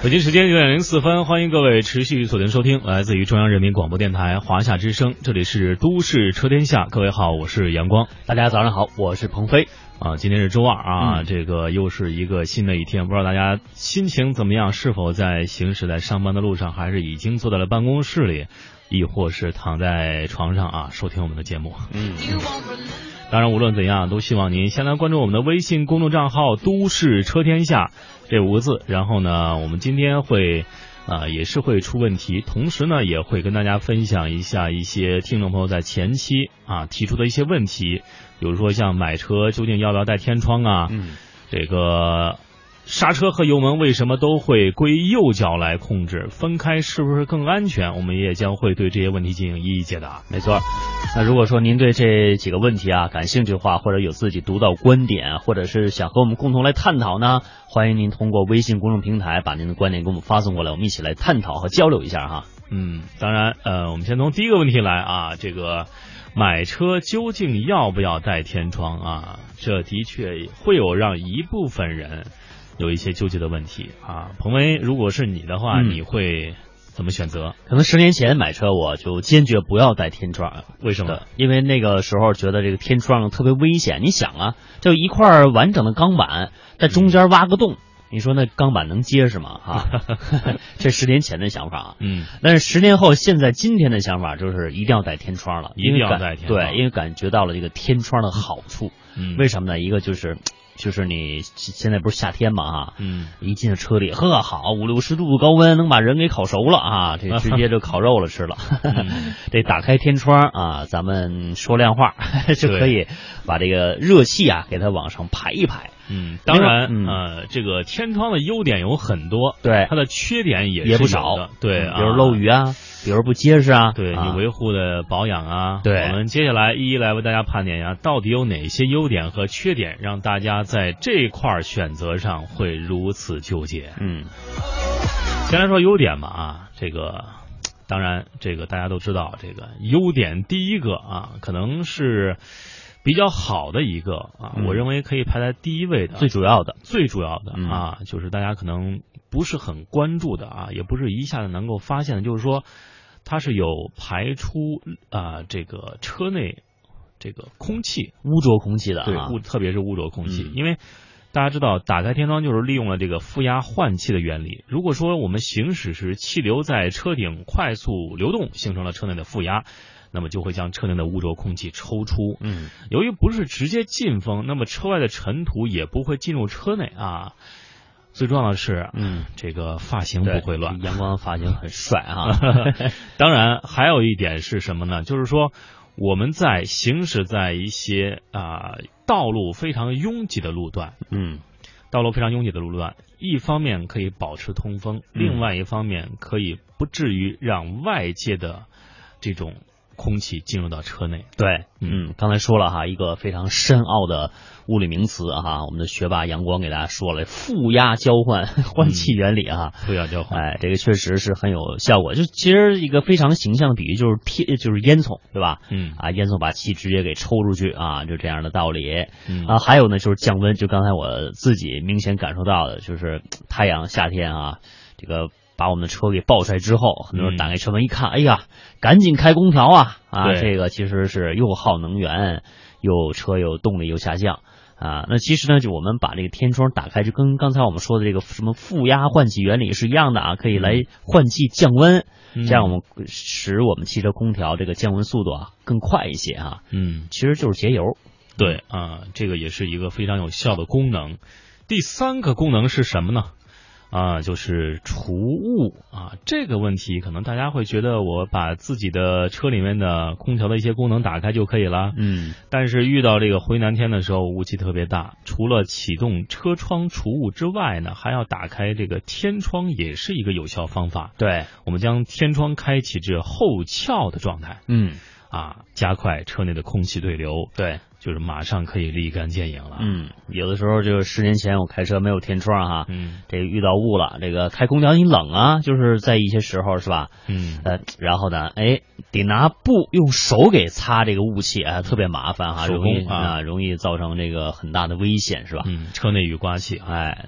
北京时间九点零四分，欢迎各位持续锁定收听，来自于中央人民广播电台华夏之声，这里是都市车天下。各位好，我是阳光，大家早上好，我是鹏飞。啊，今天是周二啊，这个又是一个新的一天，不知道大家心情怎么样？是否在行驶在上班的路上，还是已经坐在了办公室里，亦或是躺在床上啊，收听我们的节目？嗯。当然，无论怎样，都希望您先来关注我们的微信公众账号“都市车天下”这五个字。然后呢，我们今天会啊，也是会出问题，同时呢，也会跟大家分享一下一些听众朋友在前期啊提出的一些问题，比如说像买车究竟要不要带天窗啊？嗯，这个。刹车和油门为什么都会归右脚来控制？分开是不是更安全？我们也将会对这些问题进行一一解答。没错。那如果说您对这几个问题啊感兴趣的话，或者有自己独到观点，或者是想和我们共同来探讨呢，欢迎您通过微信公众平台把您的观点给我们发送过来，我们一起来探讨和交流一下哈。嗯，当然，呃，我们先从第一个问题来啊，这个买车究竟要不要带天窗啊？这的确会有让一部分人。有一些纠结的问题啊，彭威，如果是你的话，你会怎么选择？可能十年前买车，我就坚决不要带天窗。为什么？因为那个时候觉得这个天窗特别危险。你想啊，就一块完整的钢板，在中间挖个洞，你说那钢板能结实吗？啊，这十年前的想法啊。嗯。但是十年后，现在今天的想法就是一定要带天窗了，一定要带天窗。对，因为感觉到了这个天窗的好处。嗯。为什么呢？一个就是。就是你现在不是夏天嘛哈，嗯，一进车里，呵，好五六十度高温，能把人给烤熟了啊，这直接就烤肉了吃了。这打开天窗啊，咱们说亮话 就可以把这个热气啊给它往上排一排。嗯，当然，呃，这个天窗的优点有很多，对，它的缺点也也不少，对，比如漏雨啊。比如不结实啊，对你维护的保养啊，对，我们接下来一一来为大家盘点一下，到底有哪些优点和缺点，让大家在这块选择上会如此纠结。嗯，先来说优点吧啊，这个当然这个大家都知道，这个优点第一个啊，可能是比较好的一个啊，我认为可以排在第一位的，最主要的，最主要的啊，就是大家可能。不是很关注的啊，也不是一下子能够发现的，就是说它是有排出啊这个车内这个空气污浊空气的，对污特别是污浊空气，因为大家知道打开天窗就是利用了这个负压换气的原理。如果说我们行驶时气流在车顶快速流动，形成了车内的负压，那么就会将车内的污浊空气抽出。嗯，由于不是直接进风，那么车外的尘土也不会进入车内啊。最重要的是，嗯，这个发型不会乱。阳光发型很帅啊！当然，还有一点是什么呢？就是说，我们在行驶在一些啊道路非常拥挤的路段，嗯，道路非常拥挤的路段，一方面可以保持通风，另外一方面可以不至于让外界的这种。空气进入到车内，对，嗯，刚才说了哈，一个非常深奥的物理名词哈，我们的学霸阳光给大家说了负压交换 换气原理哈，负压交换，哎，这个确实是很有效果。就其实一个非常形象的比喻就是天，就是烟囱，对吧？嗯，啊，烟囱把气直接给抽出去啊，就这样的道理。嗯，啊，还有呢，就是降温，就刚才我自己明显感受到的，就是太阳夏天啊，这个。把我们的车给爆出来之后，很多人打开车门一看，哎呀，赶紧开空调啊！啊，这个其实是又耗能源，又车又动力又下降啊。那其实呢，就我们把这个天窗打开，就跟刚才我们说的这个什么负压换气原理是一样的啊，可以来换气降温，这样我们使我们汽车空调这个降温速度啊更快一些啊。嗯，其实就是节油。对啊，这个也是一个非常有效的功能。第三个功能是什么呢？啊，就是除雾啊，这个问题可能大家会觉得我把自己的车里面的空调的一些功能打开就可以了，嗯，但是遇到这个回南天的时候，雾气特别大，除了启动车窗除雾之外呢，还要打开这个天窗，也是一个有效方法。对，我们将天窗开启至后翘的状态，嗯，啊，加快车内的空气对流。对。就是马上可以立竿见影了。嗯，有的时候就是十年前我开车没有天窗哈，嗯，这遇到雾了，这个开空调你冷啊，就是在一些时候是吧？嗯，呃，然后呢，哎，得拿布用手给擦这个雾气啊，特别麻烦哈，容易啊，容易造成这个很大的危险是吧？嗯，车内雨刮器，哎，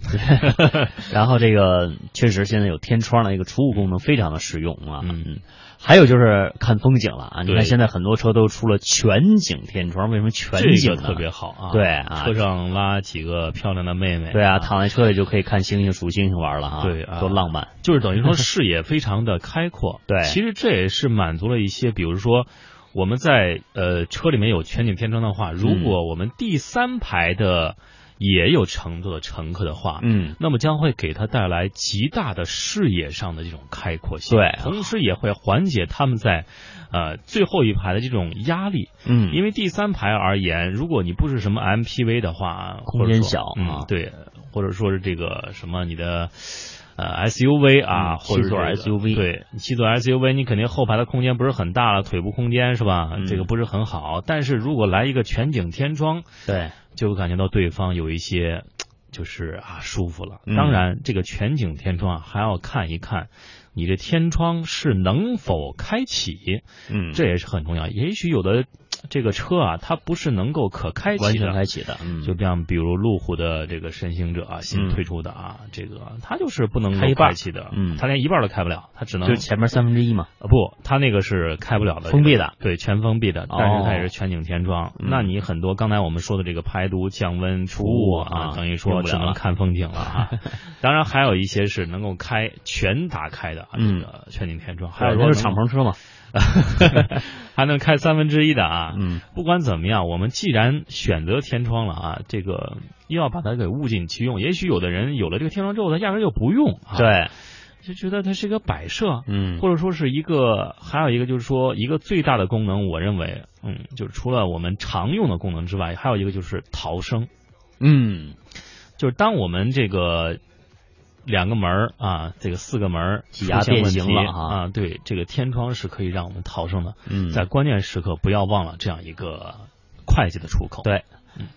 然后这个确实现在有天窗的一个除雾功能非常的实用啊。嗯。还有就是看风景了啊！你看现在很多车都出了全景天窗，为什么全景特别好啊？对啊，车上拉几个漂亮的妹妹，对啊，躺在车里就可以看星星、数星星玩了哈，对，多浪漫！就是等于说 视野非常的开阔。对，其实这也是满足了一些，比如说我们在呃车里面有全景天窗的话，如果我们第三排的。也有乘坐的乘客的话，嗯，那么将会给他带来极大的视野上的这种开阔性，对，同时也会缓解他们在呃最后一排的这种压力，嗯，因为第三排而言，如果你不是什么 MPV 的话，空间小啊，对，或者说是这个什么你的呃 SUV 啊，七座 SUV，对，七座 SUV 你肯定后排的空间不是很大了，腿部空间是吧？这个不是很好，但是如果来一个全景天窗，对。就会感觉到对方有一些，就是啊舒服了。当然，这个全景天窗啊，还要看一看你这天窗是能否开启，嗯，这也是很重要。也许有的。这个车啊，它不是能够可开启完全开启的，嗯，就像比如路虎的这个神行者啊，新推出的啊，这个它就是不能开一半启的，嗯，它连一半都开不了，它只能就前面三分之一嘛，啊不，它那个是开不了的，封闭的，对，全封闭的，但是它也是全景天窗。那你很多刚才我们说的这个排毒、降温、除雾啊，等于说只能看风景了啊。当然还有一些是能够开全打开的啊这个全景天窗，还有说是敞篷车嘛。还能开三分之一的啊，嗯，不管怎么样，我们既然选择天窗了啊，这个又要把它给物尽其用。也许有的人有了这个天窗之后，他压根就不用，对，就觉得它是一个摆设，嗯，或者说是一个，还有一个就是说一个最大的功能，我认为，嗯，就是除了我们常用的功能之外，还有一个就是逃生，嗯，就是当我们这个。两个门啊，这个四个门挤压变形了啊！对，这个天窗是可以让我们逃生的。嗯，在关键时刻不要忘了这样一个会计的出口。对，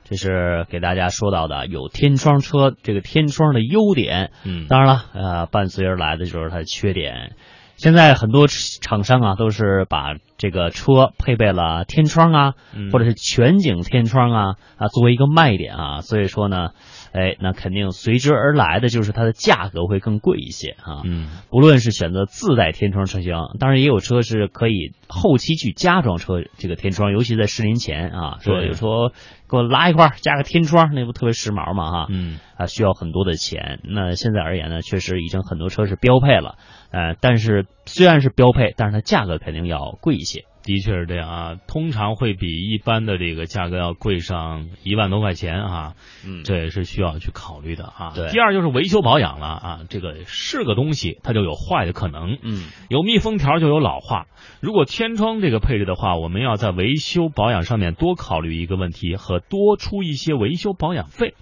这是给大家说到的有天窗车这个天窗的优点。嗯，当然了，呃，伴随而来的就是它的缺点。现在很多厂商啊，都是把这个车配备了天窗啊，或者是全景天窗啊啊作为一个卖点啊，所以说呢。哎，那肯定随之而来的就是它的价格会更贵一些啊。嗯，不论是选择自带天窗车型，当然也有车是可以后期去加装车这个天窗，尤其在十年前啊，说有说给我拉一块加个天窗，那不特别时髦嘛哈。嗯，啊，需要很多的钱。那现在而言呢，确实已经很多车是标配了，呃，但是虽然是标配，但是它价格肯定要贵一些。的确是这样啊，通常会比一般的这个价格要贵上一万多块钱啊，嗯，这也是需要去考虑的啊。对，第二就是维修保养了啊，这个是个东西，它就有坏的可能，嗯，有密封条就有老化。如果天窗这个配置的话，我们要在维修保养上面多考虑一个问题和多出一些维修保养费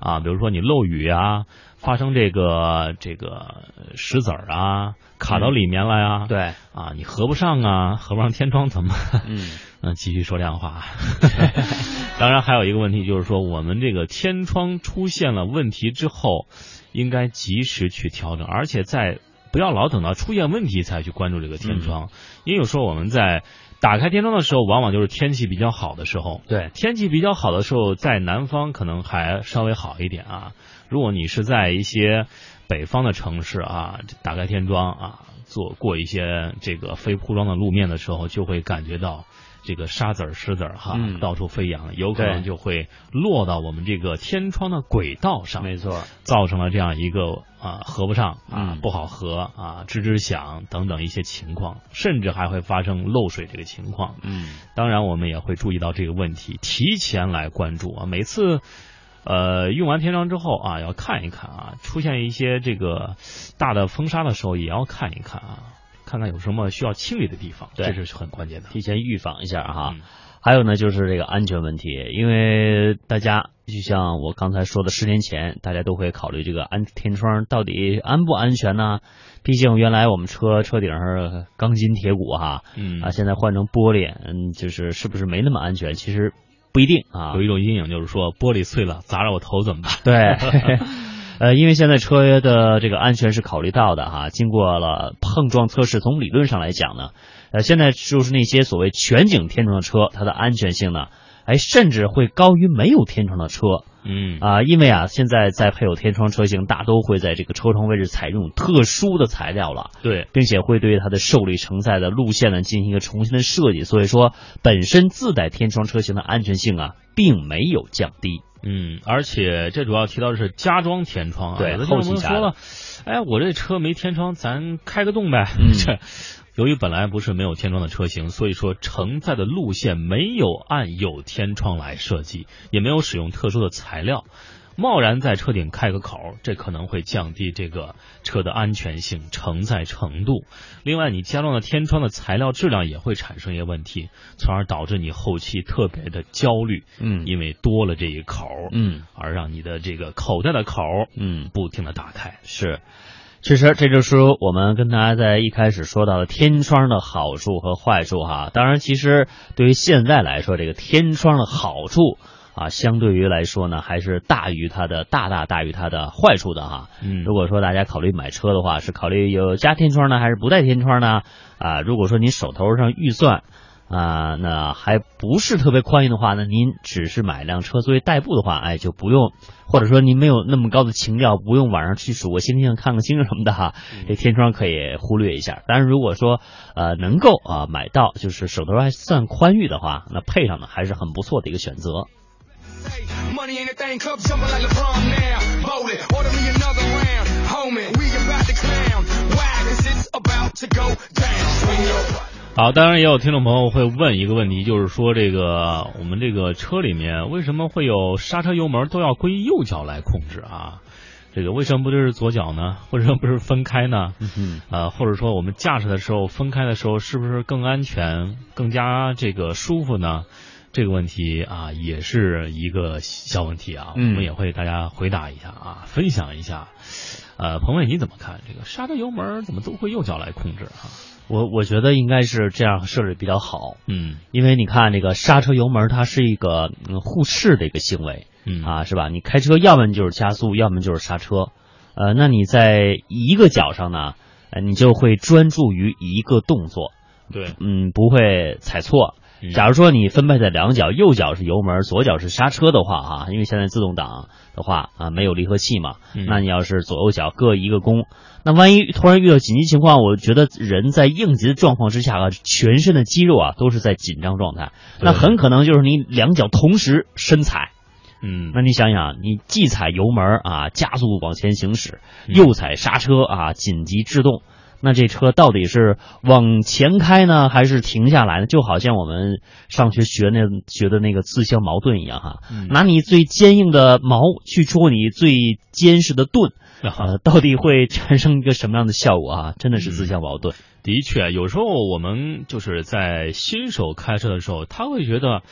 啊，比如说你漏雨啊。发生这个这个石子儿啊，卡到里面了呀？对啊，你合不上啊，合不上天窗怎么？嗯 嗯，继续说亮话。当然还有一个问题就是说，我们这个天窗出现了问题之后，应该及时去调整，而且在不要老等到出现问题才去关注这个天窗，因为有时候我们在打开天窗的时候，往往就是天气比较好的时候。对，天气比较好的时候，在南方可能还稍微好一点啊。如果你是在一些北方的城市啊，打开天窗啊，做过一些这个非铺装的路面的时候，就会感觉到这个沙子儿、石子儿哈，到处飞扬，有可能就会落到我们这个天窗的轨道上，没错，造成了这样一个啊合不上啊不好合啊吱吱响等等一些情况，甚至还会发生漏水这个情况。嗯，当然我们也会注意到这个问题，提前来关注啊，每次。呃，用完天窗之后啊，要看一看啊，出现一些这个大的风沙的时候，也要看一看啊，看看有什么需要清理的地方，这是很关键的，提前预防一下哈。还有呢，就是这个安全问题，因为大家就像我刚才说的，十年前大家都会考虑这个安天窗到底安不安全呢？毕竟原来我们车车顶上钢筋铁骨哈，嗯啊，现在换成玻璃，嗯，就是是不是没那么安全？其实。不一定啊。有一种阴影就是说，玻璃碎了砸着我头怎么办？对。呃，因为现在车的这个安全是考虑到的哈，经过了碰撞测试，从理论上来讲呢，呃，现在就是那些所谓全景天窗的车，它的安全性呢，哎，甚至会高于没有天窗的车。嗯啊，因为啊，现在在配有天窗车型，大都会在这个车窗位置采用特殊的材料了，对，并且会对它的受力承载的路线呢进行一个重新的设计，所以说本身自带天窗车型的安全性啊，并没有降低。嗯，而且这主要提到的是加装天窗啊，对，后期说了，哎，我这车没天窗，咱开个洞呗。嗯，这由于本来不是没有天窗的车型，所以说承载的路线没有按有天窗来设计，也没有使用特殊的材料。贸然在车顶开个口，这可能会降低这个车的安全性、承载程度。另外，你加装的天窗的材料质量也会产生一些问题，从而导致你后期特别的焦虑。嗯，因为多了这一口，嗯，而让你的这个口袋的口，嗯，不停的打开。是，其实这就是我们跟大家在一开始说到的天窗的好处和坏处哈。当然，其实对于现在来说，这个天窗的好处。啊，相对于来说呢，还是大于它的大大大于它的坏处的哈。嗯，如果说大家考虑买车的话，是考虑有加天窗呢，还是不带天窗呢？啊，如果说你手头上预算啊，那还不是特别宽裕的话，那您只是买辆车作为代步的话，哎，就不用，或者说您没有那么高的情调，不用晚上去数个星星、看个星什么的哈。这天窗可以忽略一下。但是如果说呃能够啊买到，就是手头还算宽裕的话，那配上呢还是很不错的一个选择。好，当然也有听众朋友会问一个问题，就是说这个我们这个车里面为什么会有刹车油门都要归右脚来控制啊？这个为什么不就是左脚呢？为什么不是分开呢？嗯呃，或者说我们驾驶的时候分开的时候是不是更安全、更加这个舒服呢？这个问题啊，也是一个小问题啊，我们也会大家回答一下啊，分享一下。呃，彭伟你怎么看这个刹车油门怎么都会右脚来控制啊？我我觉得应该是这样设置比较好，嗯，因为你看这个刹车油门它是一个互斥的一个行为，嗯。啊是吧？你开车要么就是加速，要么就是刹车，呃，那你在一个脚上呢，呃，你就会专注于一个动作，对，嗯，不会踩错。假如说你分配在两脚，右脚是油门，左脚是刹车的话，哈，因为现在自动挡的话啊，没有离合器嘛，那你要是左右脚各一个弓，那万一突然遇到紧急情况，我觉得人在应急的状况之下啊，全身的肌肉啊都是在紧张状态，那很可能就是你两脚同时深踩，嗯，那你想想，你既踩油门啊，加速往前行驶，又踩刹车啊，紧急制动。那这车到底是往前开呢，还是停下来呢？就好像我们上学学那学的那个自相矛盾一样哈。拿你最坚硬的矛去戳你最坚实的盾，呃，到底会产生一个什么样的效果啊？真的是自相矛盾。的确，有时候我们就是在新手开车的时候，他会觉得。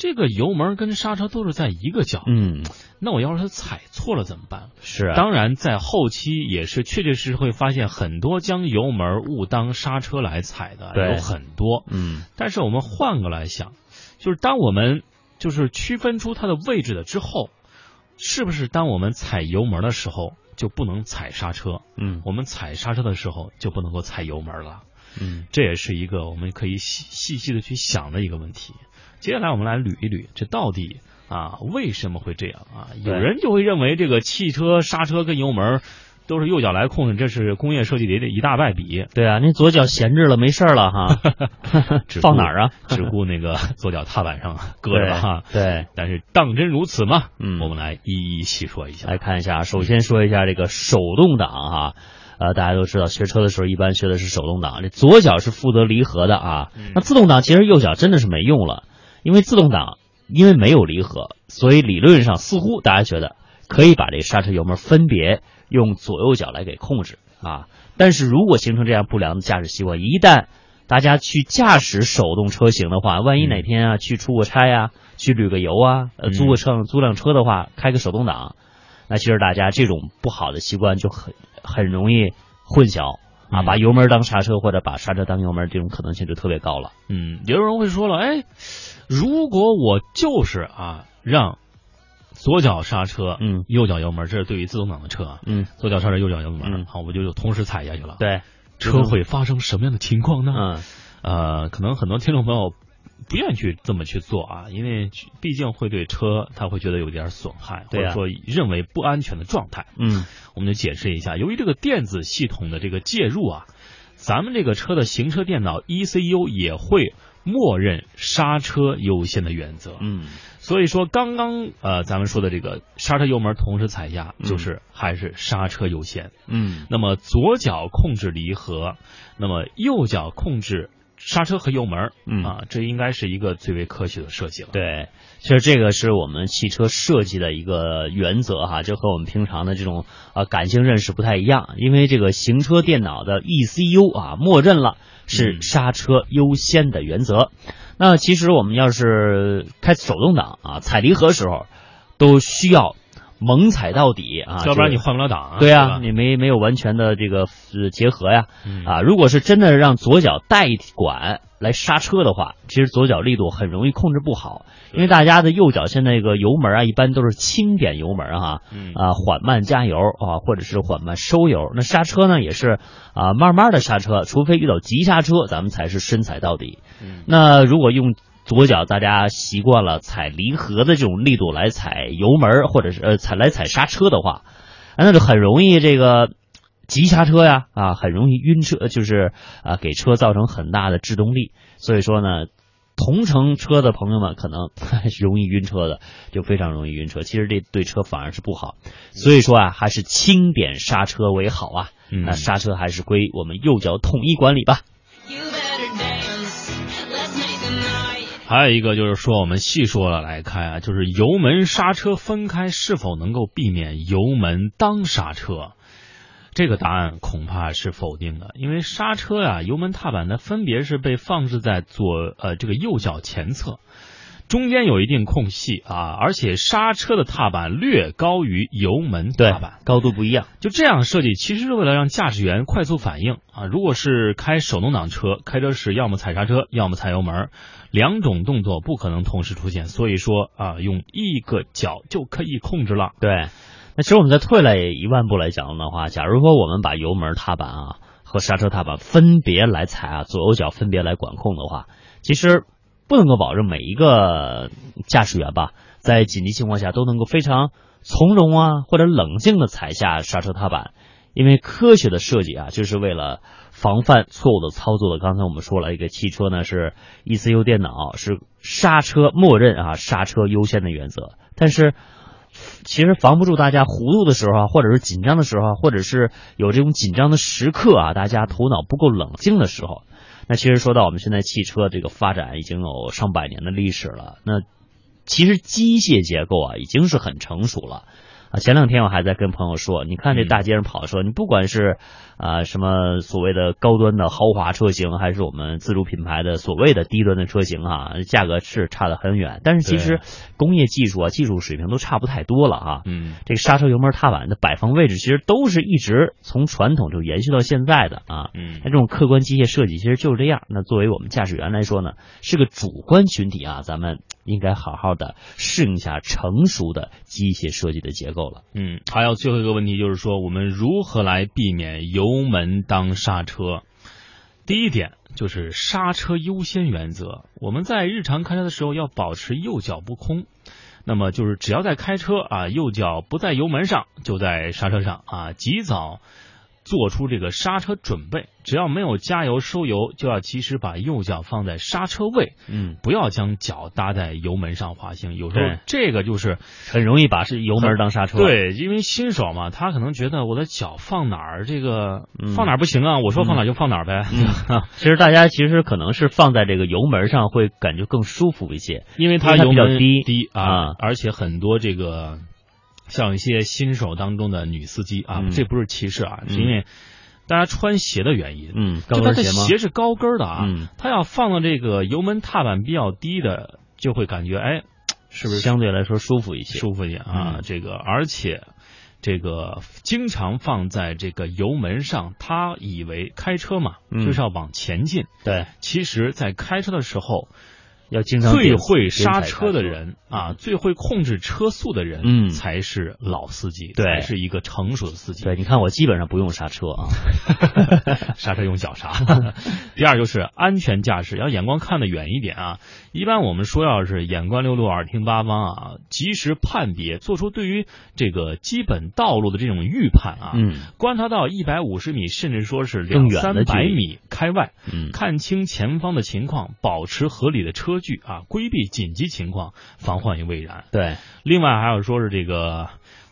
这个油门跟刹车都是在一个脚，嗯，那我要是踩错了怎么办？是，当然在后期也是确确实实会发现很多将油门误当刹车来踩的有很多，嗯，但是我们换个来想，就是当我们就是区分出它的位置了之后，是不是当我们踩油门的时候就不能踩刹车？嗯，我们踩刹车的时候就不能够踩油门了？嗯，这也是一个我们可以细细细的去想的一个问题。接下来我们来捋一捋，这到底啊为什么会这样啊？有人就会认为这个汽车刹车跟油门都是右脚来控制，这是工业设计里的一大败笔。对啊，那左脚闲置了没事了哈，放哪儿啊？只顾那个 左脚踏板上搁着哈。对，但是当真如此吗？嗯，我们来一一细说一下。来看一下，首先说一下这个手动挡哈。呃，大家都知道，学车的时候一般学的是手动挡，这左脚是负责离合的啊。那自动挡其实右脚真的是没用了。因为自动挡因为没有离合，所以理论上似乎大家觉得可以把这刹车油门分别用左右脚来给控制啊。但是如果形成这样不良的驾驶习惯，一旦大家去驾驶手动车型的话，万一哪天啊去出个差呀，去旅个游啊，呃租个车租辆车的话，开个手动挡，那其实大家这种不好的习惯就很很容易混淆啊，把油门当刹车或者把刹车当油门，这种可能性就特别高了。嗯，有人会说了，哎，如果我就是啊让左脚刹车，嗯，右脚油门，这是对于自动挡的车啊，嗯，左脚刹车，右脚油门，嗯。好，我就同时踩下去了，，对，车会发生什么样的情况呢？嗯。呃，可能很多听众朋友不愿意去这么去做啊，因为毕竟会对车他会觉得有点损害，或者说认为不安全的状态。嗯。我们就解释一下，由于这个电子系统的这个介入啊，咱们这个车的行车电脑 ECU 也会默认刹车优先的原则。嗯所以说，刚刚呃咱们说的这个刹车油门同时踩下，嗯就是还是刹车优先。嗯那么左脚控制离合，那么右脚控制刹车和油门，嗯啊，这应该是一个最为科学的设计了。对，其实这个是我们汽车设计的一个原则哈，就和我们平常的这种呃感性认识不太一样，因为这个行车电脑的 ECU 啊，默认了是嗯刹车优先的原则。那其实我们要是开手动挡啊，踩离合时候都需要猛踩到底啊，要不然你换不了档啊。对啊，吧你没没有完全的这个呃结合呀，嗯啊，如果是真的让左脚带管来刹车的话，其实左脚力度很容易控制不好，因为大家的右脚现在这个油门啊，一般都是轻点油门哈，嗯啊，缓慢加油啊，或者是缓慢收油。那刹车呢，也是啊，慢慢的刹车，除非遇到急刹车，咱们才是深踩到底。嗯那如果用左脚，大家习惯了踩离合的这种力度来踩油门，或者是呃踩来踩刹车的话，啊那就很容易这个急刹车呀，啊，很容易晕车，就是啊给车造成很大的制动力。所以说呢，同乘车的朋友们可能 容易晕车的，就非常容易晕车。其实这对车反而是不好。所以说啊，还是轻点刹车为好啊。嗯那刹车还是归我们右脚统一管理吧。还有一个就是说，我们细说了来看啊，就是油门刹车分开是否能够避免油门当刹车？这个答案恐怕是否定的，因为刹车呀、油门踏板呢分别是被放置在左呃这个右脚前侧，中间有一定空隙啊，而且刹车的踏板略高于油门对踏板。，高度不一样。就这样设计，其实是为了让驾驶员快速反应啊。如果是开手动挡车，开车时要么踩刹车，要么踩油门，两种动作不可能同时出现。所以说啊，用一个脚就可以控制了。对，那其实我们再退来一万步来讲的话，假如说我们把油门踏板啊和刹车踏板分别来踩啊，左右脚分别来管控的话，其实不能够保证每一个驾驶员吧，在紧急情况下都能够非常从容啊或者冷静的踩下刹车踏板，因为科学的设计啊，就是为了防范错误的操作的。刚才我们说了一个汽车呢是 ECU 电脑是刹车默认啊刹车优先的原则，但是。其实防不住大家糊涂的时候啊，或者是紧张的时候，或者是有这种紧张的时刻啊，大家头脑不够冷静的时候。那其实说到我们现在汽车这个发展已经有上百年的历史了，那其实机械结构啊已经是很成熟了。啊，前两天我还在跟朋友说，你看这大街上跑的车，你不管是啊什么所谓的高端的豪华车型，还是我们自主品牌的所谓的低端的车型啊、价格是差得很远，但是其实工业技术啊、技术水平都差不太多了啊、嗯，这个刹车油门踏板的摆放位置，其实都是一直从传统就延续到现在的啊。嗯那这种客观机械设计其实就是这样。那作为我们驾驶员来说呢，是个主观群体啊，咱们应该好好的适应一下成熟的机械设计的结构了。嗯，还有最后一个问题就是说，我们如何来避免油油门当刹车？第一点就是刹车优先原则。我们在日常开车的时候要保持右脚不空，那么就是只要在开车啊，右脚不在油门上，就在刹车上啊，及早做出这个刹车准备。只要没有加油收油，就要及时把右脚放在刹车位，嗯，不要将脚搭在油门上滑行。有时候这个就是很容易把是油门当刹车。，对，因为新手嘛，他可能觉得我的脚放哪儿，这个嗯放哪儿不行啊，我说放哪儿就放哪儿呗。嗯，其实大家其实可能是放在这个油门上会感觉更舒服一些。因为它比较低低啊啊，而且很多这个像一些新手当中的女司机啊，嗯这不是歧视啊，嗯是因为大家穿鞋的原因。嗯，高跟鞋吗？鞋是高跟的啊，嗯，它要放到这个油门踏板比较低的，就会感觉哎，是不是相对来说舒服一些？舒服一些啊？嗯这个而且这个经常放在这个油门上，他以为开车嘛嗯就是要往前进，对，其实，在开车的时候，要经常最会刹车的人啊，最会控制车速的人，嗯才是老司机，对才是一个成熟的司机。对，你看我基本上不用刹车啊。刹车用脚刹。第二就是安全驾驶，要眼光看得远一点啊。一般我们说要是眼观六路，耳听八方啊，及时判别，做出对于这个基本道路的这种预判啊。嗯观察到一百五十米，甚至说是两三百米开外，嗯看清前方的情况，保持合理的车距啊，规避紧急情况，防患于未然。对，另外还有说是这个，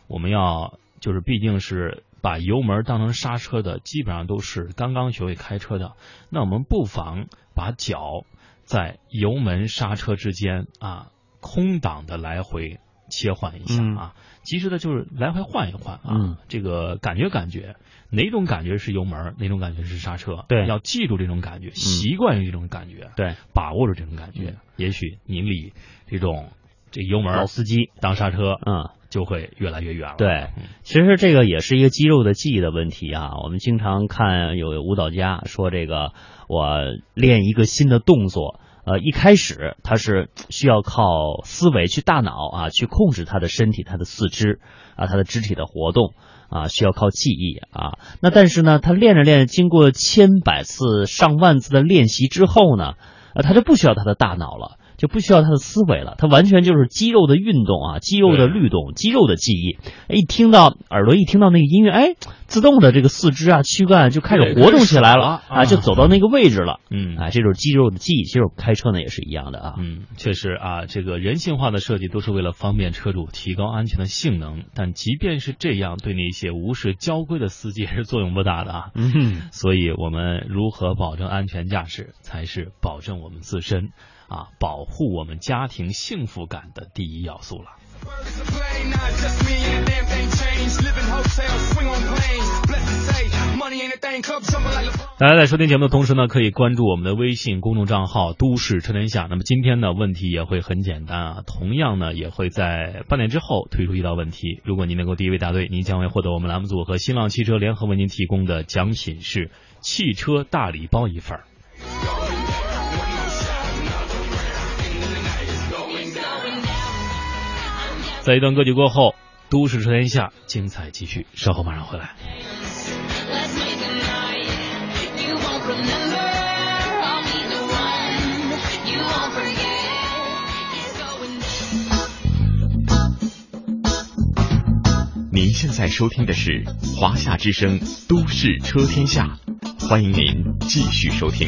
我们要就是毕竟是把油门当成刹车的，基本上都是刚刚学会开车的。那我们不妨把脚在油门刹车之间啊，空档的来回切换一下啊，及时的就是来回换一换啊，嗯。这个感觉感觉哪种感觉是油门，哪种感觉是刹车，对。要记住这种感觉，习惯于这种感觉，对，把握住这种感觉，也许你离这种这油门老司机，当刹车，嗯。就会越来越远了。对嗯，其实这个也是一个肌肉的记忆的问题啊。我们经常看有舞蹈家说，这个我练一个新的动作，呃，一开始他是需要靠思维去大脑啊去控制他的身体、他的四肢啊、他的肢体的活动啊，需要靠记忆啊。那但是呢，他练着练着，经过千百次、上万次的练习之后呢，呃，他就不需要他的大脑了。就不需要他的思维了，他完全就是肌肉的运动啊，肌肉的律动，肌肉的记忆。哎，一听到耳朵一听到那个音乐，哎，自动的这个四肢啊、躯干就开始活动起来了啊啊，就走到那个位置了。嗯啊，这就是肌肉的记忆。其实开车呢也是一样的啊。嗯，确实啊，这个人性化的设计都是为了方便车主提高安全的性能，但即便是这样，对那些无视交规的司机也是作用不大的啊。嗯，所以，我们如何保证安全驾驶，才是保证我们自身啊，保护我们家庭幸福感的第一要素了。大家在收听节目的同时呢，可以关注我们的微信公众账号“都市车天下”。那么今天呢，问题也会很简单啊，同样呢，也会在半点之后推出一道问题。如果您能够第一位答对，您将会获得我们栏目组和新浪汽车联合为您提供的奖品是汽车大礼包一份儿。在一段歌曲过后都市车天下精彩继续稍后马上回来。您现在收听的是华夏之声都市车天下欢迎您继续收听。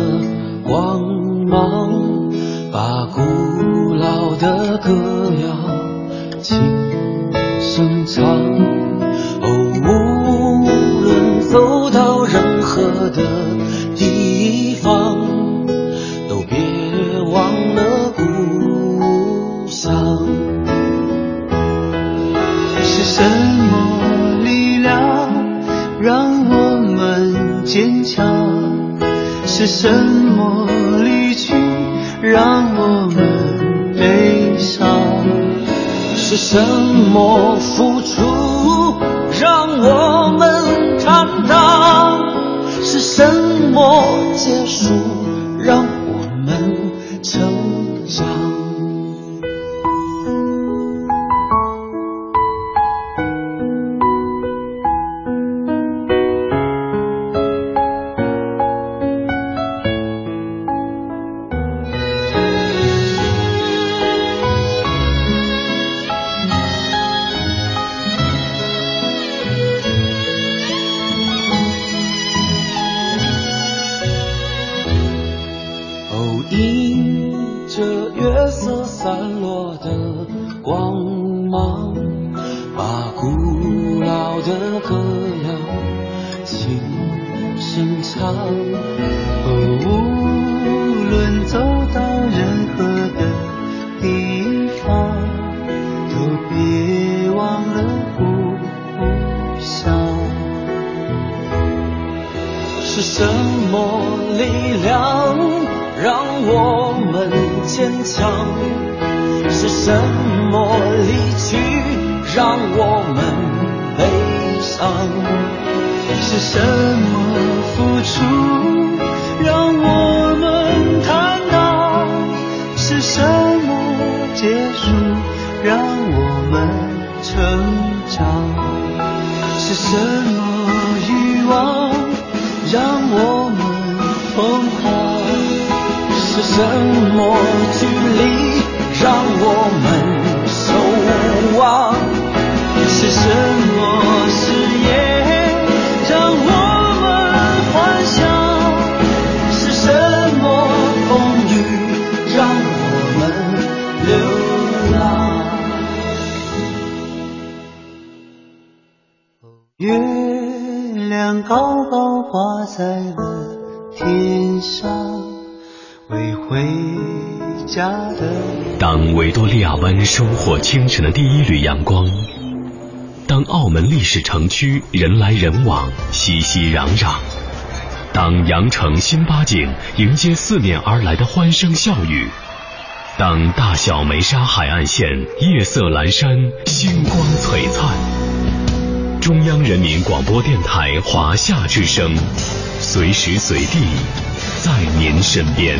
湾收获清晨的第一缕阳光，当澳门历史城区人来人往、熙熙攘攘，当羊城新八景迎接四面而来的欢声笑语，当大小梅沙海岸线夜色阑珊、星光璀璨，中央人民广播电台华夏之声，随时随地在您身边。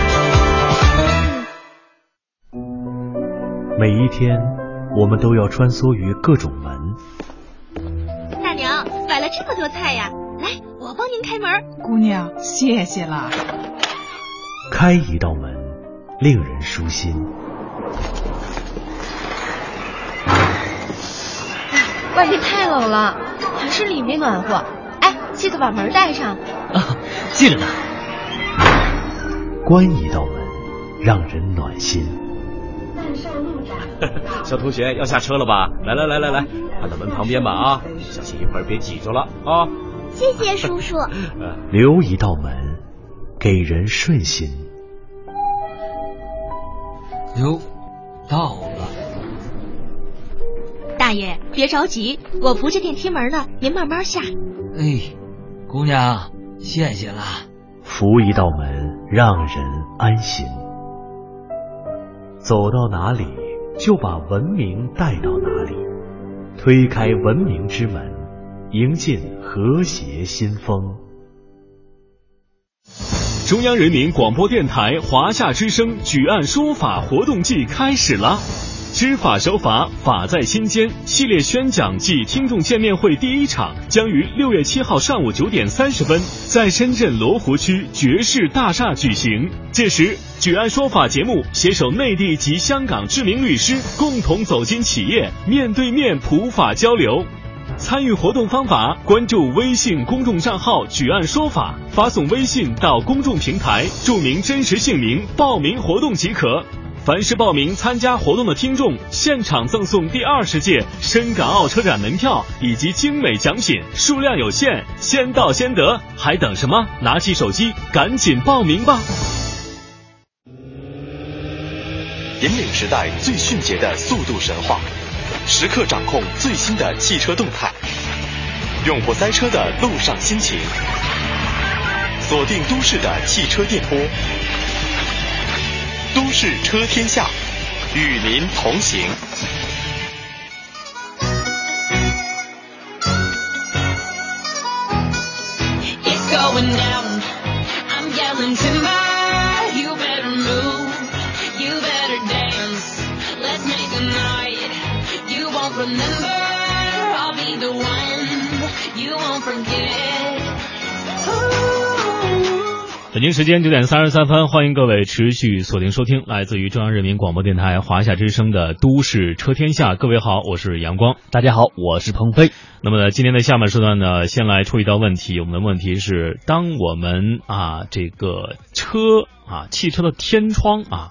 每一天，我们都要穿梭于各种门，大娘买了这么多菜呀，来，我帮您开门。姑娘，谢谢了。开一道门，令人舒心。外面太冷了，还是里面暖和。哎，记得把门带上。啊，记着呢。关一道门，让人暖心。小同学要下车了吧？来来来来来，看到门旁边吧啊，小心一会儿别挤着了啊。谢谢叔叔。留一道门，给人顺心。哟，到了。大爷，别着急，我扶着电梯门呢，您慢慢下。哎，姑娘，谢谢了。扶一道门，让人安心。走到哪里，就把文明带到哪里，推开文明之门，迎进和谐新风。中央人民广播电台华夏之声举案说法活动季开始了。知法守法，法在心间系列宣讲暨听众见面会第一场将于六月七号上午九点三十分在深圳罗湖区爵士大厦举行。届时，举案说法节目携手内地及香港知名律师，共同走进企业，面对面普法交流。参与活动方法：关注微信公众账号“举案说法”，发送微信到公众平台，注明真实姓名，报名活动即可。凡是报名参加活动的听众，现场赠送第二十届深港澳车展门票以及精美奖品，数量有限，先到先得，还等什么？拿起手机，赶紧报名吧！引领时代最迅捷的速度神话，时刻掌控最新的汽车动态，用不塞车的路上心情，锁定都市的汽车电波。都市车天下，与您同行。It's going down. I'm yelling timber. You better move. You better dance. Let's make a night remember, I'll be the one you won't forget. 北京时间九点三十三分，欢迎各位持续锁定收听来自于中央人民广播电台华夏之声的《都市车天下》。各位好，我是阳光。大家好，我是鹏飞。那么呢，今天的下半时段呢，先来出一道问题。我们的问题是：当我们啊这个车啊汽车的天窗啊，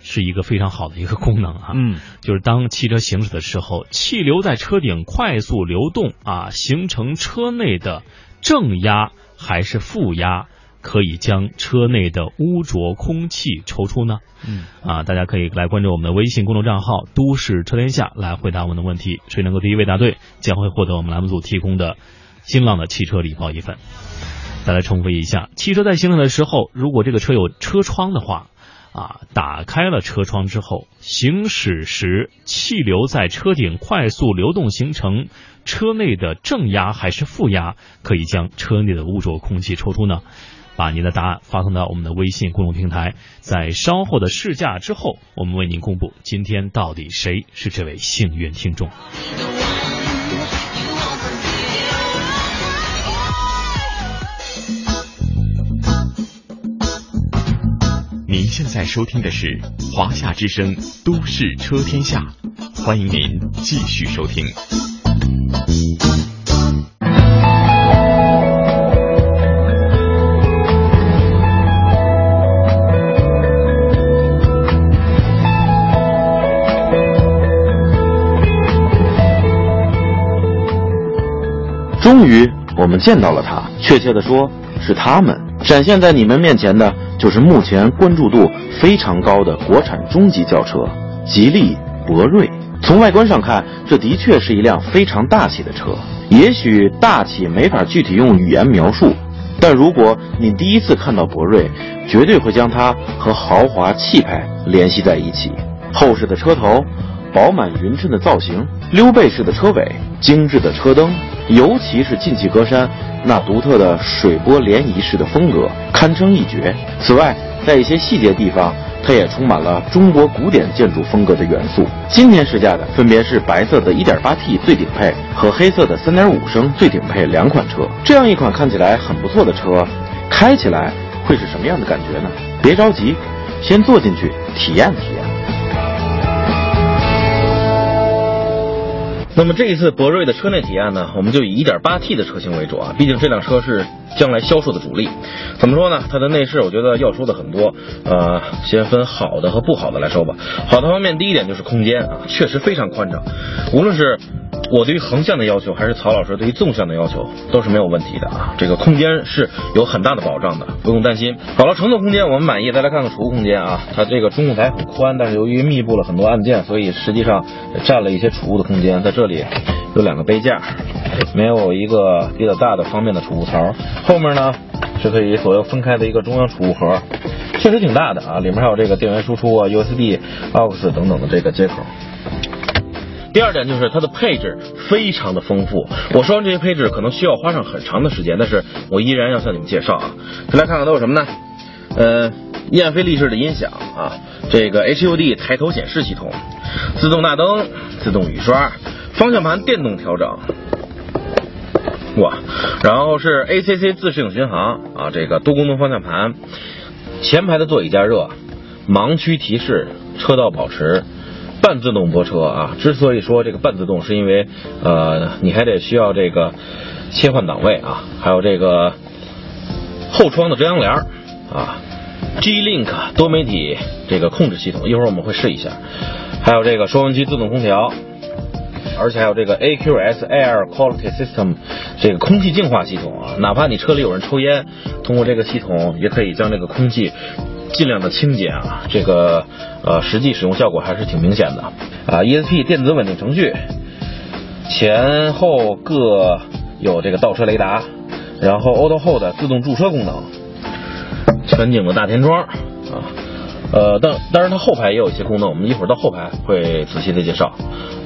是一个非常好的一个功能啊。嗯，就是当汽车行驶的时候，气流在车顶快速流动啊，形成车内的正压还是负压？可以将车内的污浊空气抽出呢？嗯啊，大家可以来关注我们的微信公众账号“都市车天下”来回答我们的问题。谁能够第一位答对，将会获得我们栏目组提供的新浪的汽车礼包一份。再来重复一下，汽车在行驶的时候，如果这个车有车窗的话，啊，打开了车窗之后，行驶时气流在车顶快速流动，形成车内的正压还是负压，可以将车内的污浊空气抽出呢？把您的答案发送到我们的微信公众平台，在稍后的试驾之后，我们为您公布今天到底谁是这位幸运听众。您现在收听的是华夏之声《都市车天下》，欢迎您继续收听。终于，我们见到了它。确切的说，是他们展现在你们面前的，就是目前关注度非常高的国产中级轿车——吉利博瑞。从外观上看，这的确是一辆非常大气的车。也许大气没法具体用语言描述，但如果你第一次看到博瑞，绝对会将它和豪华气派联系在一起。厚实的车头，饱满匀称的造型，溜背式的车尾，精致的车灯。尤其是进气格栅那独特的水波涟漪式的风格，堪称一绝。此外，在一些细节地方，它也充满了中国古典建筑风格的元素。今天试驾的分别是白色的 1.8T 最顶配和黑色的3.5升最顶配两款车。这样一款看起来很不错的车，开起来会是什么样的感觉呢？别着急，先坐进去体验体验。那么这一次博瑞的车内体验呢，我们就以 1.8T 的车型为主啊，毕竟这辆车是将来销售的主力。怎么说呢？它的内饰我觉得要说的很多，呃，先分好的和不好的来说吧。好的方面，第一点就是空间啊，确实非常宽敞，无论是我对于横向的要求，还是曹老师对于纵向的要求，都是没有问题的啊。这个空间是有很大的保障的，不用担心。好了，乘坐空间我们满意，再来看看储物空间啊。它这个中控台很宽，但是由于密布了很多按键，所以实际上占了一些储物的空间。在这这里有两个杯架，没有一个比较大的方便的储物槽。后面呢是可以左右分开的一个中央储物盒，确实挺大的啊。里面还有这个电源输出啊、USB、AUX 等等的这个接口。第二点就是它的配置非常的丰富。我说完这些配置可能需要花上很长的时间，但是我依然要向你们介绍啊。先来看看都有什么呢？呃，燕飞利仕的音响啊，这个 HUD 抬头显示系统，自动大灯、自动雨刷，方向盘电动调整。哇，然后是 ACC 自适应巡航。啊，这个多功能方向盘，前排的座椅加热，盲区提示，车道保持。半自动泊车。啊，之所以说这个半自动，是因为呃，你还得需要这个切换档位。啊，还有这个后窗的遮阳帘啊，G-Link 多媒体这个控制系统，一会儿我们会试一下，还有这个收音机自动空调，而且还有这个 AQS Air Quality System 这个空气净化系统啊，哪怕你车里有人抽烟，通过这个系统也可以将这个空气。尽量的清洁啊，这个呃实际使用效果还是挺明显的啊。ESP 电子稳定程序，前后各有这个倒车雷达，然后 Auto Hold 自动驻车功能，全景的大天窗啊，呃，当当然它后排也有一些功能，我们一会儿到后排会仔细的介绍。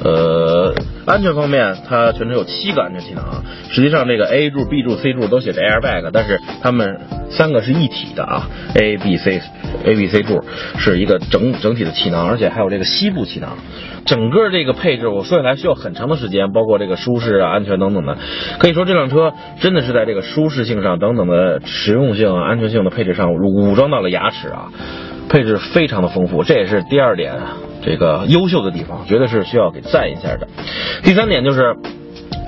呃，安全方面，它全车有七个安全气囊啊。实际上，这个 A 柱、B 柱、C 柱都写着 airbag，但是它们三个是一体的啊。A、B、C、A、B、C 柱是一个整整体的气囊，而且还有这个膝部气囊。整个这个配置我说起来需要很长的时间，包括这个舒适啊、安全等等的。可以说这辆车真的是在这个舒适性上等等的实用性、安全性的配置上武装到了牙齿啊。配置非常的丰富，这也是第二点这个优秀的地方，绝对是需要给赞一下的。第三点就是。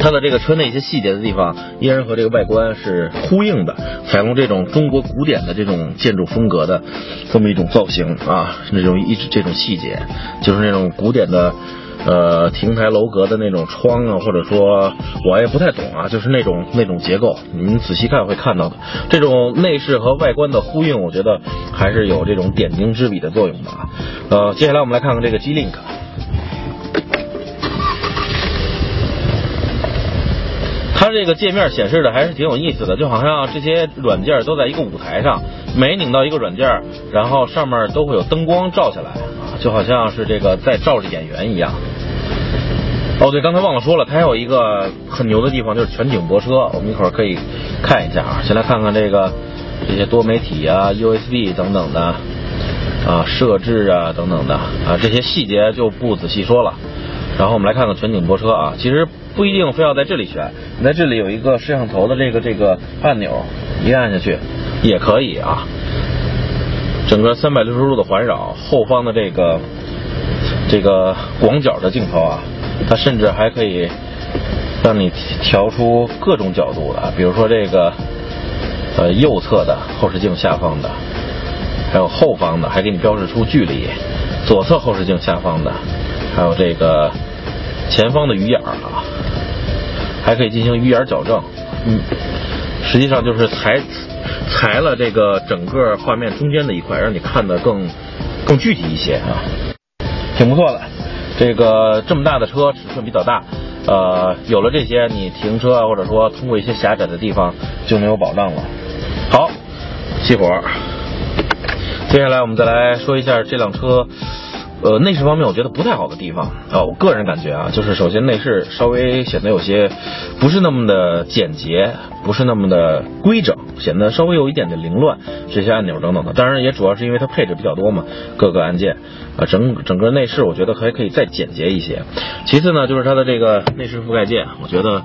它的这个车内一些细节的地方，依然和这个外观是呼应的，采用这种中国古典的这种建筑风格的这么一种造型啊，那种一直这种细节，就是那种古典的。呃，亭台楼阁的那种窗啊，或者说我也不太懂啊，就是那种那种结构，你们仔细看会看到的。这种内饰和外观的呼应，我觉得还是有这种点睛之笔的作用的啊。呃，接下来我们来看看这个 G Link。它这个界面显示的还是挺有意思的，就好像这些软件都在一个舞台上，每拧到一个软件，然后上面都会有灯光照下来啊，就好像是这个在照着演员一样。哦，对，刚才忘了说了，它还有一个很牛的地方，就是全景泊车，我们一会儿可以看一下啊。先来看看这个这些多媒体啊、USB 等等的啊设置啊等等的啊这些细节就不仔细说了。然后我们来看看全景泊车啊，其实不一定非要在这里选，你在这里有一个摄像头的这个这个按钮，一按下去也可以啊。整个三百六十度的环绕，后方的这个这个广角的镜头啊，它甚至还可以让你调出各种角度的，比如说这个呃右侧的后视镜下方的，还有后方的，还给你标示出距离，左侧后视镜下方的，还有这个。前方的鱼眼啊，还可以进行鱼眼矫正，嗯，实际上就是裁裁了这个整个画面中间的一块，让你看得更更具体一些啊，挺不错的。这个这么大的车，尺寸比较大，呃，有了这些，你停车啊，或者说通过一些狭窄的地方就没有保障了。好，熄火。接下来我们再来说一下这辆车。呃，内饰方面我觉得不太好的地方啊，我个人感觉啊，就是首先内饰稍微显得有些不是那么的简洁，不是那么的规整，显得稍微有一点点凌乱，这些按钮等等的。当然也主要是因为它配置比较多嘛，各个按键啊，整整个内饰我觉得还可以再简洁一些。其次呢，就是它的这个内饰覆盖件，我觉得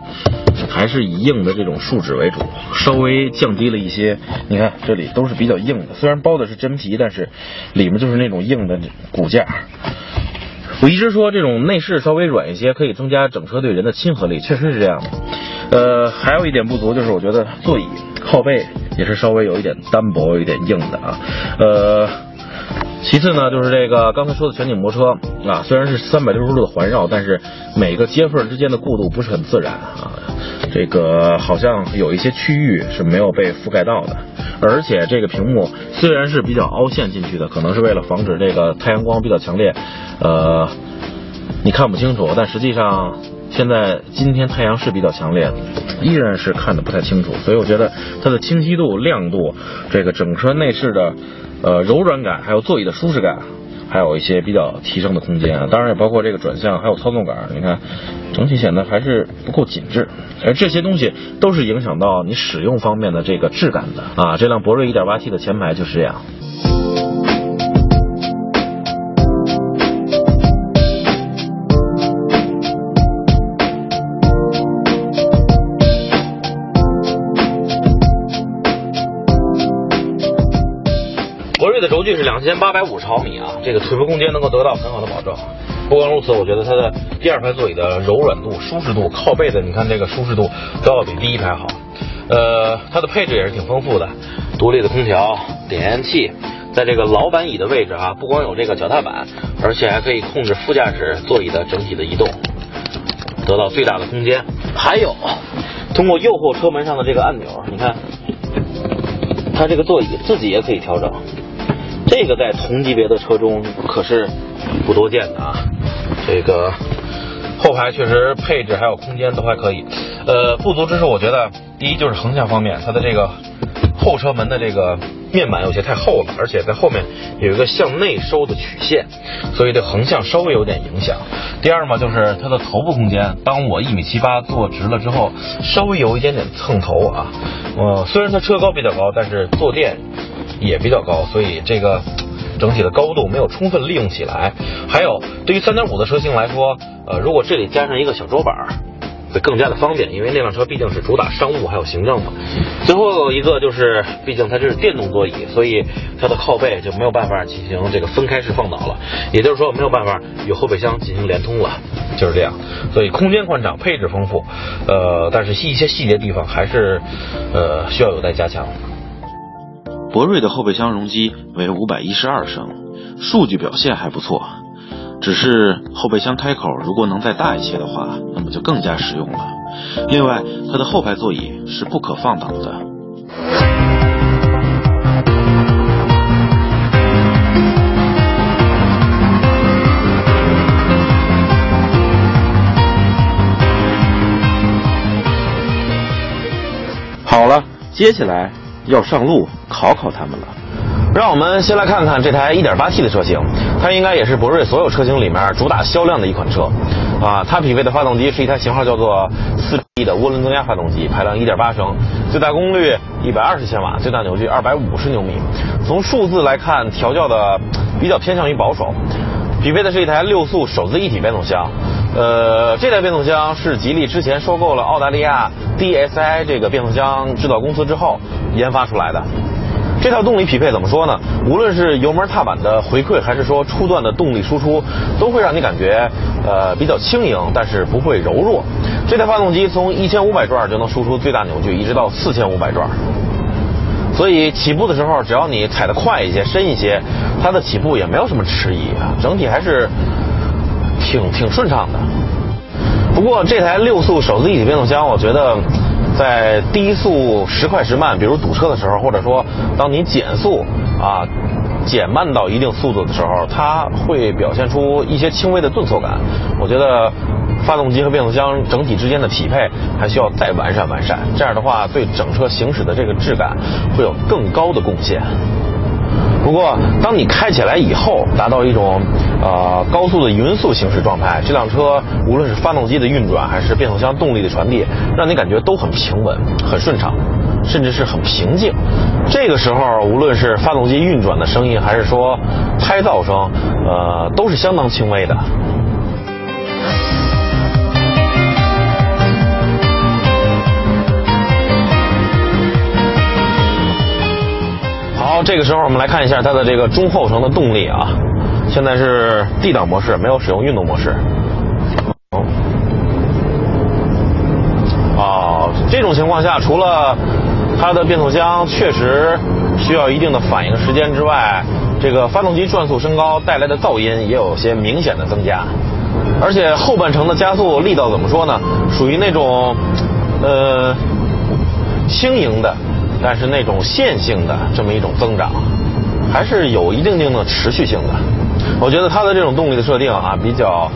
还是以硬的这种树脂为主，稍微降低了一些。你看这里都是比较硬的，虽然包的是真皮，但是里面就是那种硬的骨架。我一直说这种内饰稍微软一些，可以增加整车对人的亲和力，确实是这样的。呃，还有一点不足就是我觉得座椅靠背也是稍微有一点单薄，有一点硬的啊。呃，其次呢，就是这个刚才说的全景泊车啊，虽然是三百六十度的环绕，但是每个接缝之间的过渡不是很自然啊。这个好像有一些区域是没有被覆盖到的，而且这个屏幕虽然是比较凹陷进去的，可能是为了防止这个太阳光比较强烈，呃，你看不清楚，但实际上现在今天太阳是比较强烈，依然是看的不太清楚，所以我觉得它的清晰度、亮度，这个整车内饰的呃柔软感，还有座椅的舒适感。还有一些比较提升的空间，当然也包括这个转向，还有操纵杆。你看，整体显得还是不够紧致，而这些东西都是影响到你使用方面的这个质感的啊。这辆博瑞 1.8T 的前排就是这样。轴距是两千八百五十毫米啊，这个腿部空间能够得到很好的保证。不光如此，我觉得它的第二排座椅的柔软度、舒适度，靠背的你看这个舒适度都要比第一排好。呃，它的配置也是挺丰富的，独立的空调、点烟器，在这个老板椅的位置啊，不光有这个脚踏板，而且还可以控制副驾驶座椅的整体的移动，得到最大的空间。还有，通过右后车门上的这个按钮，你看，它这个座椅自己也可以调整。这个在同级别的车中可是不多见的啊。这个后排确实配置还有空间都还可以。呃，不足之处我觉得第一就是横向方面，它的这个后车门的这个面板有些太厚了，而且在后面有一个向内收的曲线，所以对横向稍微有点影响。第二嘛，就是它的头部空间，当我一米七八坐直了之后，稍微有一点点蹭头啊。呃，虽然它车高比较高，但是坐垫也比较高，所以这个整体的高度没有充分利用起来。还有，对于三点五的车型来说，呃，如果这里加上一个小桌板。会更加的方便，因为那辆车毕竟是主打商务还有行政嘛。最后一个就是，毕竟它这是电动座椅，所以它的靠背就没有办法进行这个分开式放倒了，也就是说没有办法与后备箱进行连通了，就是这样。所以空间宽敞，配置丰富，呃，但是一些细节地方还是呃需要有待加强。博瑞的后备箱容积为五百一十二升，数据表现还不错。只是后备箱开口如果能再大一些的话，就更加实用了。另外，它的后排座椅是不可放倒的。好了，接下来要上路考考他们了。让我们先来看看这台 1.8T 的车型，它应该也是博瑞所有车型里面主打销量的一款车，啊，它匹配的发动机是一台型号叫做 4T 的涡轮增压发动机，排量1.8升，最大功率120千瓦，最大扭矩250牛米。从数字来看，调教的比较偏向于保守，匹配的是一台六速手自一体变速箱。呃，这台变速箱是吉利之前收购了澳大利亚 DSI 这个变速箱制造公司之后研发出来的。这套动力匹配怎么说呢？无论是油门踏板的回馈，还是说初段的动力输出，都会让你感觉呃比较轻盈，但是不会柔弱。这台发动机从一千五百转就能输出最大扭矩，一直到四千五百转。所以起步的时候，只要你踩得快一些、深一些，它的起步也没有什么迟疑啊，整体还是挺挺顺畅的。不过这台六速手自一体变速箱，我觉得。在低速时快时慢，比如堵车的时候，或者说当你减速啊减慢到一定速度的时候，它会表现出一些轻微的顿挫感。我觉得发动机和变速箱整体之间的匹配还需要再完善完善，这样的话对整车行驶的这个质感会有更高的贡献。不过，当你开起来以后，达到一种呃高速的匀速行驶状态，这辆车无论是发动机的运转，还是变速箱动力的传递，让你感觉都很平稳、很顺畅，甚至是很平静。这个时候，无论是发动机运转的声音，还是说胎噪声，呃，都是相当轻微的。好，这个时候我们来看一下它的这个中后程的动力啊，现在是 D 档模式，没有使用运动模式。哦，这种情况下，除了它的变速箱确实需要一定的反应时间之外，这个发动机转速升高带来的噪音也有些明显的增加，而且后半程的加速力道怎么说呢？属于那种呃轻盈的。但是那种线性的这么一种增长，还是有一定定的持续性的。我觉得它的这种动力的设定啊，比较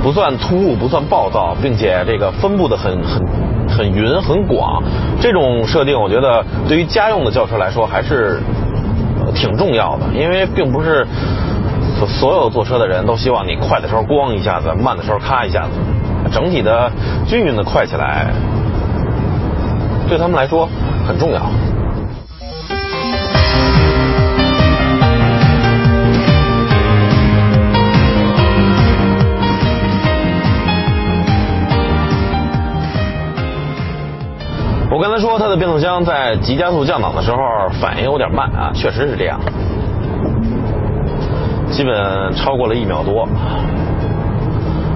不算突兀，不算暴躁，并且这个分布的很很很匀很广。这种设定，我觉得对于家用的轿车来说还是、挺重要的，因为并不是所有坐车的人都希望你快的时候咣一下子，慢的时候咔一下子，整体的均匀的快起来，对他们来说。很重要。我刚才说它的变速箱在急加速降档的时候反应有点慢啊，确实是这样，基本超过了一秒多。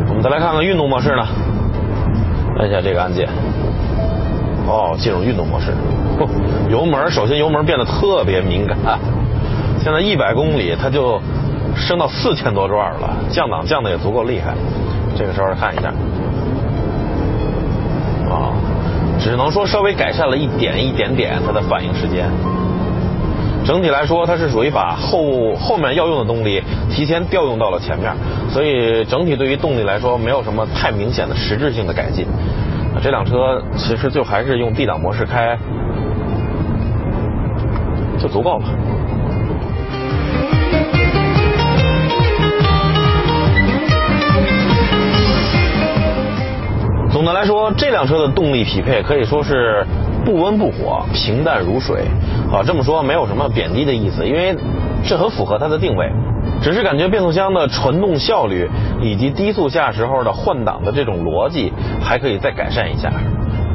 我们再来看看运动模式呢，按一下这个按键。哦，进入运动模式。哦、油门首先油门变得特别敏感，现在一百公里它就升到四千多转了，降档降的也足够厉害。这个时候看一下，啊、只能说稍微改善了一点一点点它的反应时间。整体来说，它是属于把后后面要用的动力提前调用到了前面，所以整体对于动力来说没有什么太明显的实质性的改进。这辆车其实就还是用 D 档模式开，就足够了。总的来说，这辆车的动力匹配可以说是不温不火，平淡如水。啊，这么说没有什么贬低的意思，因为这很符合它的定位。只是感觉变速箱的传动效率以及低速下时候的换挡的这种逻辑还可以再改善一下。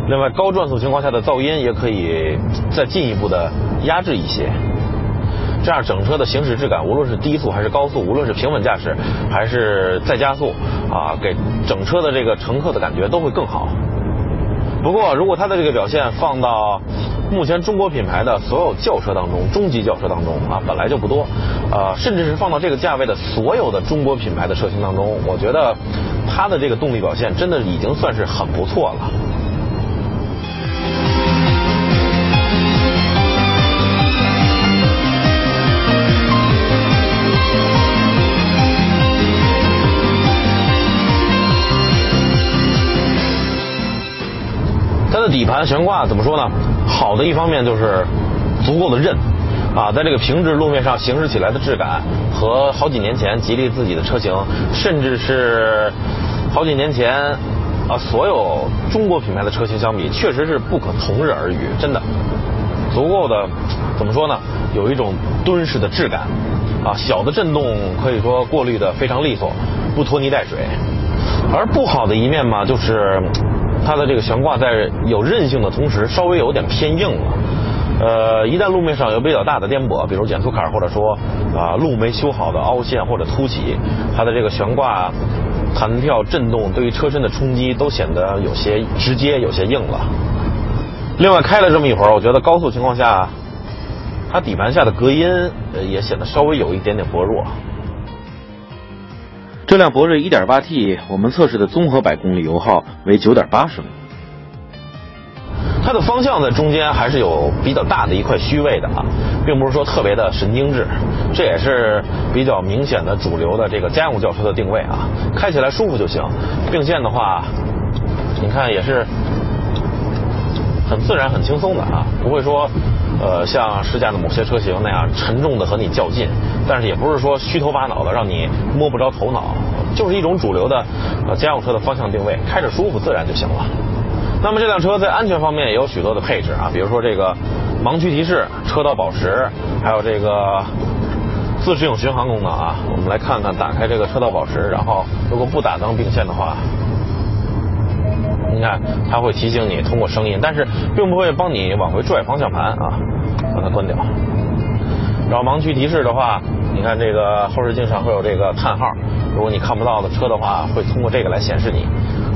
另外，高转速情况下的噪音也可以再进一步的压制一些。这样整车的行驶质感，无论是低速还是高速，无论是平稳驾驶还是再加速，啊，给整车的这个乘客的感觉都会更好。不过，如果它的这个表现放到目前中国品牌的所有轿车当中，中级轿车当中啊，本来就不多，呃，甚至是放到这个价位的所有的中国品牌的车型当中，我觉得它的这个动力表现真的已经算是很不错了。底盘悬挂怎么说呢？好的一方面就是足够的韧，啊，在这个平直路面上行驶起来的质感和好几年前吉利自己的车型，甚至是好几年前啊所有中国品牌的车型相比，确实是不可同日而语，真的足够的怎么说呢？有一种敦实的质感，啊，小的震动可以说过滤的非常利索，不拖泥带水。而不好的一面嘛，就是它的这个悬挂在有韧性的同时，稍微有点偏硬了。呃，一旦路面上有比较大的颠簸，比如减速坎，或者说啊路没修好的凹陷或者凸起，它的这个悬挂弹跳震动对于车身的冲击都显得有些直接，有些硬了。另外开了这么一会儿，我觉得高速情况下，它底盘下的隔音也显得稍微有一点点薄弱。这辆博瑞 1.8T，我们测试的综合百公里油耗为9.8升。它的方向在中间还是有比较大的一块虚位的啊，并不是说特别的神经质，这也是比较明显的主流的这个家用轿车的定位啊，开起来舒服就行。并线的话，你看也是很自然、很轻松的啊，不会说呃像试驾的某些车型那样沉重的和你较劲，但是也不是说虚头巴脑的让你摸不着头脑，就是一种主流的呃家用车的方向定位，开着舒服自然就行了。那么这辆车在安全方面也有许多的配置啊，比如说这个盲区提示、车道保持，还有这个自适应巡航功能啊。我们来看看，打开这个车道保持，然后如果不打灯并线的话，你看它会提醒你通过声音，但是并不会帮你往回拽方向盘啊，把它关掉。然后盲区提示的话，你看这个后视镜上会有这个叹号，如果你看不到的车的话，会通过这个来显示你。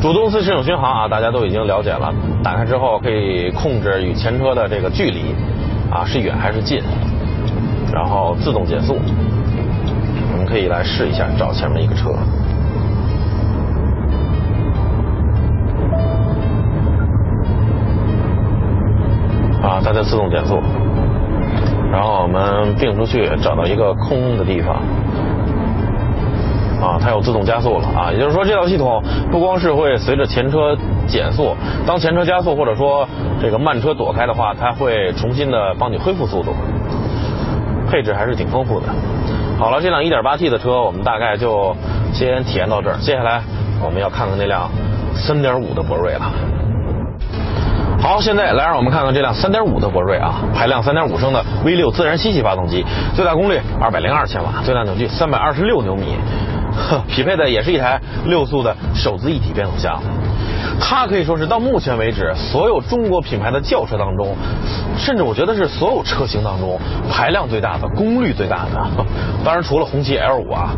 主动自适应巡航啊，大家都已经了解了。打开之后可以控制与前车的这个距离，啊是远还是近，然后自动减速。我们可以来试一下，找前面一个车。它在自动减速。然后我们并出去，找到一个空的地方。啊，它有自动加速了啊，也就是说这套系统不光是会随着前车减速，当前车加速或者说这个慢车躲开的话，它会重新的帮你恢复速度，配置还是挺丰富的。好了，这辆 1.8T 的车我们大概就先体验到这儿，接下来我们要看看那辆3.5的博瑞了。好，现在来让我们看看这辆3.5的博瑞啊，排量3.5升的 V6 自然吸气发动机，最大功率202千瓦，最大扭矩326牛米。呵，匹配的也是一台六速的手自一体变速箱，它可以说是到目前为止所有中国品牌的轿车当中，甚至我觉得是所有车型当中排量最大的、功率最大的。当然，除了红旗 L5 啊，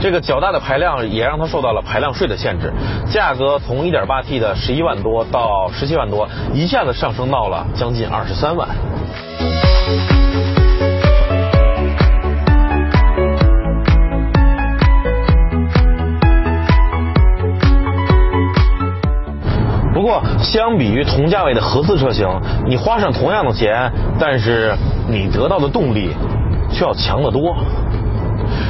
这个较大的排量也让它受到了排量税的限制，价格从 1.8T 的11万多到17万多，一下子上升到了将近23万。不过，相比于同价位的合资车型，你花上同样的钱，但是你得到的动力却要强得多。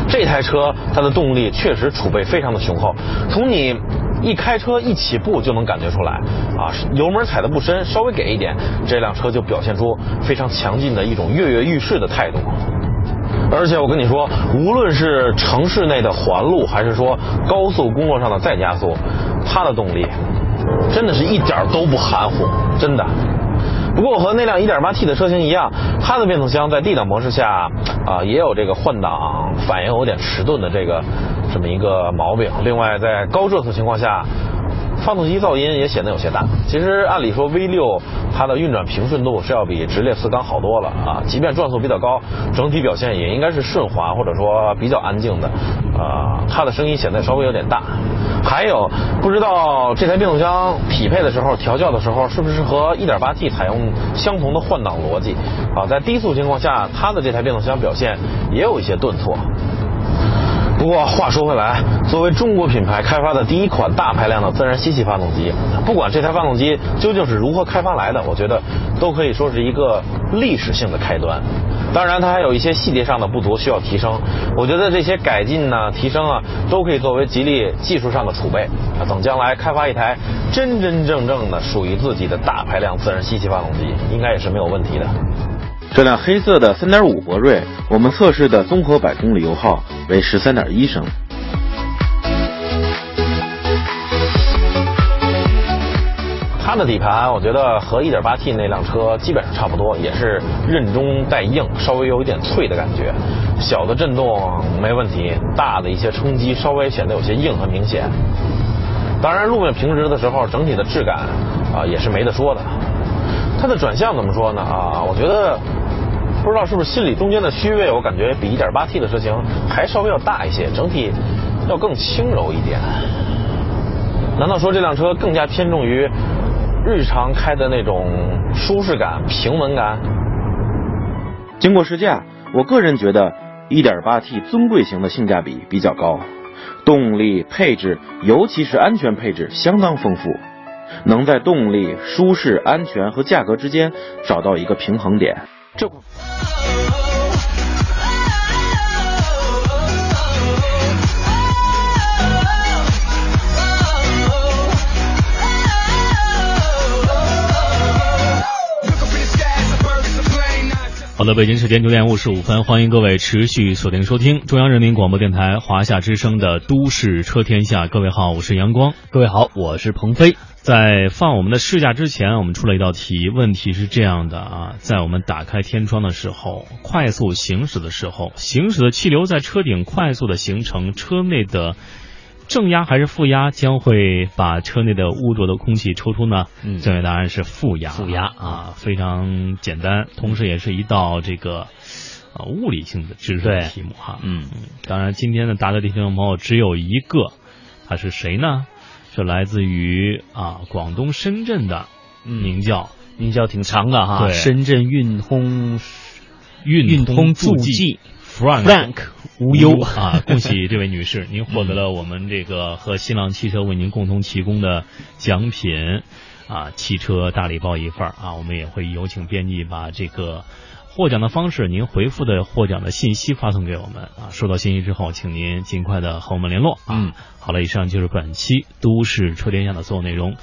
这台车它的动力确实储备非常的雄厚，从你一开车一起步就能感觉出来啊，油门踩的不深，稍微给一点，这辆车就表现出非常强劲的一种跃跃欲试的态度。而且我跟你说，无论是城市内的环路，还是说高速公路上的再加速，它的动力真的是一点儿都不含糊，真的。不过和那辆 1.8T 的车型一样，它的变速箱在 D 档模式下啊、也有这个换挡反应有点迟钝的这个这么一个毛病。另外，在高转速情况下，发动机噪音也显得有些大。其实按理说 V6 它的运转平顺度是要比直列四缸好多了啊，即便转速比较高，整体表现也应该是顺滑或者说比较安静的。啊，它的声音显得稍微有点大。还有不知道这台变速箱匹配的时候调教的时候是不是和 1.8T 采用相同的换挡逻辑啊？在低速情况下，它的这台变速箱表现也有一些顿挫。不过话说回来，作为中国品牌开发的第一款大排量的自然吸气发动机，不管这台发动机究竟是如何开发来的，我觉得都可以说是一个历史性的开端。当然，它还有一些细节上的不足需要提升。我觉得这些改进呢、提升啊，都可以作为吉利技术上的储备啊，等将来开发一台真真正正的属于自己的大排量自然吸气发动机，应该也是没有问题的。这辆黑色的3.5博瑞，我们测试的综合百公里油耗为13.1升。它的底盘，我觉得和 1.8T 那辆车基本上差不多，也是韧中带硬，稍微有一点脆的感觉。小的震动没问题，大的一些冲击稍微显得有些硬和明显。当然，路面平直的时候，整体的质感啊、也是没得说的。它的转向怎么说呢？啊，我觉得不知道是不是心理中间的虚位，我感觉比 1.8T 的车型还稍微要大一些，整体要更轻柔一点。难道说这辆车更加偏重于日常开的那种舒适感、平稳感？经过试驾，我个人觉得 1.8T 尊贵型的性价比比较高，动力配置，尤其是安全配置相当丰富，能在动力、舒适、安全和价格之间找到一个平衡点。这好的，北京时间九点五十五分，欢迎各位持续锁定收听中央人民广播电台华夏之声的《都市车天下》。各位好，我是阳光。各位好，我是鹏飞。在放我们的试驾之前，我们出了一道题，问题是这样的啊，在我们打开天窗的时候，快速行驶的时候，行驶的气流在车顶快速的形成，车内的正压还是负压将会把车内的污浊的空气抽出呢？嗯正确答案是负压。负压啊，非常简单，同时也是一道这个啊物理性的知识对题目哈。嗯，当然今天的答对的听众朋友只有一个，他是谁呢？是来自于啊广东深圳的名叫、名叫挺长的哈，深圳运通运运通助助记 Frank Frank 无忧啊！恭喜这位女士，您获得了我们这个和新浪汽车为您共同提供的奖品啊，汽车大礼包一份儿啊！我们也会有请编辑把这个获奖的方式，您回复的获奖的信息发送给我们啊。收到信息之后，请您尽快的和我们联络啊。嗯，好了，以上就是本期都市车天下的所有内容。